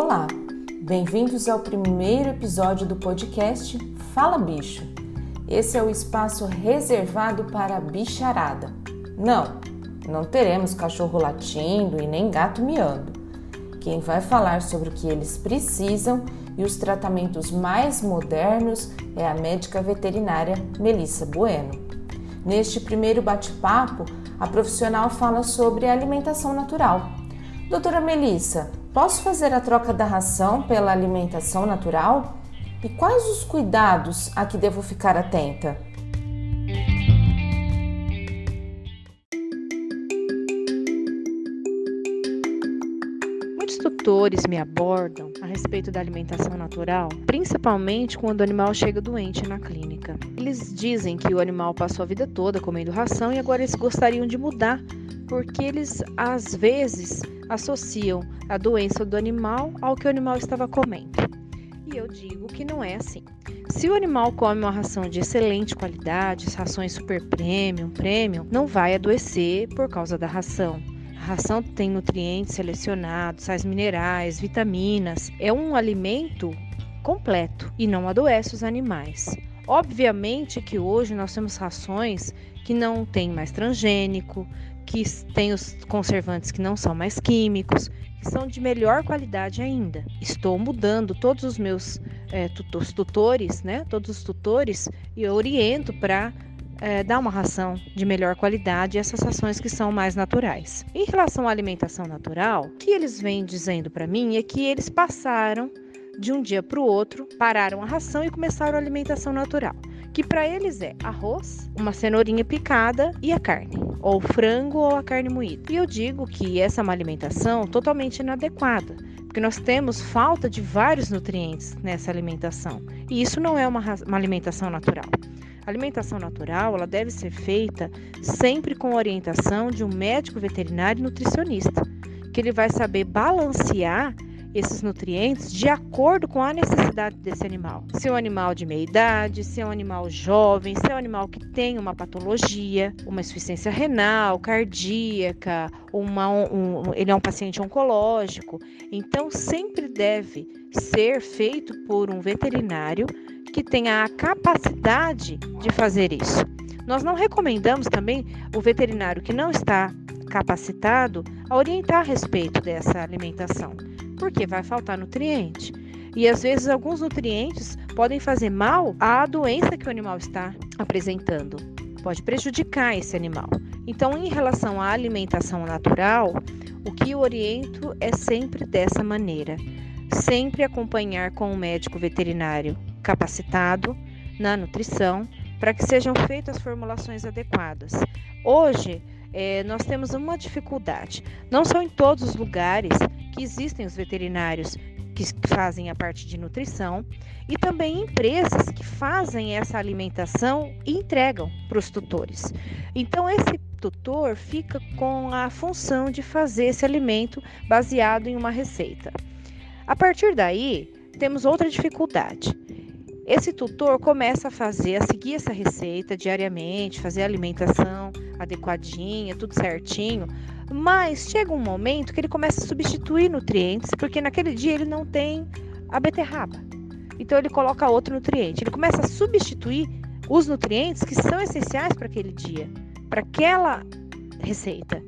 Olá, bem-vindos ao primeiro episódio do podcast Fala Bicho. Esse é o espaço reservado para a bicharada. Não, não teremos cachorro latindo e nem gato miando. Quem vai falar sobre o que eles precisam e os tratamentos mais modernos é a médica veterinária Melissa Bueno. Neste primeiro bate-papo, a profissional fala sobre alimentação natural. Doutora Melissa, posso fazer a troca da ração pela alimentação natural? E quais os cuidados a que devo ficar atenta? Muitos tutores me abordam a respeito da alimentação natural, principalmente quando o animal chega doente na clínica. Eles dizem que o animal passou a vida toda comendo ração e agora eles gostariam de mudar, porque eles às vezes associam a doença do animal ao que o animal estava comendo. E eu digo que não é assim. Se o animal come uma ração de excelente qualidade, rações super premium, premium, não vai adoecer por causa da ração. A ração tem nutrientes selecionados, sais minerais, vitaminas. É um alimento completo e não adoece os animais. Obviamente que hoje nós temos rações que não tem mais transgênico, que tem os conservantes que não são mais químicos, que são de melhor qualidade ainda. Estou mudando todos os meus é, tutores, né? Todos os tutores e oriento para é, dar uma ração de melhor qualidade essas rações que são mais naturais. Em relação à alimentação natural, o que eles vêm dizendo para mim é que eles passaram de um dia para o outro, pararam a ração e começaram a alimentação natural que para eles é arroz, uma cenourinha picada e a carne, ou frango ou a carne moída. E eu digo que essa é uma alimentação totalmente inadequada, porque nós temos falta de vários nutrientes nessa alimentação, e isso não é uma, uma alimentação natural. A alimentação natural ela deve ser feita sempre com orientação de um médico veterinário e nutricionista, que ele vai saber balancear esses nutrientes de acordo com a necessidade desse animal. Se é um animal de meia idade, se é um animal jovem, se é um animal que tem uma patologia, uma insuficiência renal, cardíaca, uma, um, ele é um paciente oncológico. Então, sempre deve ser feito por um veterinário que tenha a capacidade de fazer isso. Nós não recomendamos também o veterinário que não está capacitado a orientar a respeito dessa alimentação porque vai faltar nutriente. E às vezes alguns nutrientes podem fazer mal à doença que o animal está apresentando, pode prejudicar esse animal. Então, em relação à alimentação natural, o que eu oriento é sempre dessa maneira: sempre acompanhar com um médico veterinário capacitado na nutrição para que sejam feitas as formulações adequadas. Hoje, é, nós temos uma dificuldade. Não são em todos os lugares que existem os veterinários que fazem a parte de nutrição e também empresas que fazem essa alimentação e entregam para os tutores. Então, esse tutor fica com a função de fazer esse alimento baseado em uma receita. A partir daí, temos outra dificuldade. Esse tutor começa a fazer, a seguir essa receita diariamente, fazer a alimentação adequadinha, tudo certinho, mas chega um momento que ele começa a substituir nutrientes, porque naquele dia ele não tem a beterraba. Então ele coloca outro nutriente. Ele começa a substituir os nutrientes que são essenciais para aquele dia, para aquela receita.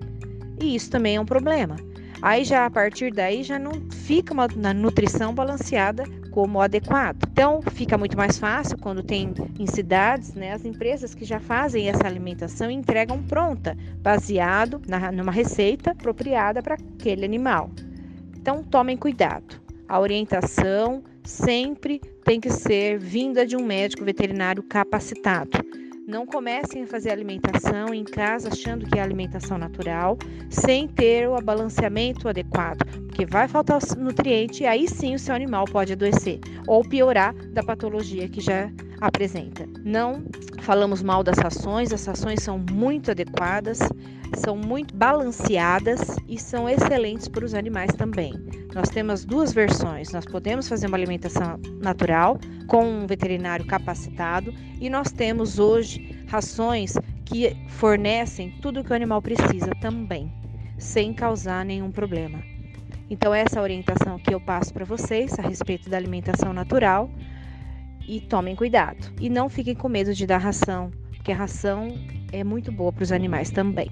E isso também é um problema. Aí já a partir daí já não fica uma, uma nutrição balanceada como adequado. Então, fica muito mais fácil quando tem em cidades, né, as empresas que já fazem essa alimentação entregam pronta, baseado na, numa receita apropriada para aquele animal. Então, tomem cuidado. A orientação sempre tem que ser vinda de um médico veterinário capacitado. Não comecem a fazer alimentação em casa achando que é alimentação natural, sem ter o balanceamento adequado, porque vai faltar nutriente e aí sim o seu animal pode adoecer ou piorar da patologia que já apresenta. Não falamos mal das rações, as rações são muito adequadas, são muito balanceadas e são excelentes para os animais também. Nós temos duas versões. Nós podemos fazer uma alimentação natural com um veterinário capacitado e nós temos hoje rações que fornecem tudo o que o animal precisa também, sem causar nenhum problema. Então, essa é orientação que eu passo para vocês a respeito da alimentação natural. E tomem cuidado. E não fiquem com medo de dar ração, porque a ração é muito boa para os animais também.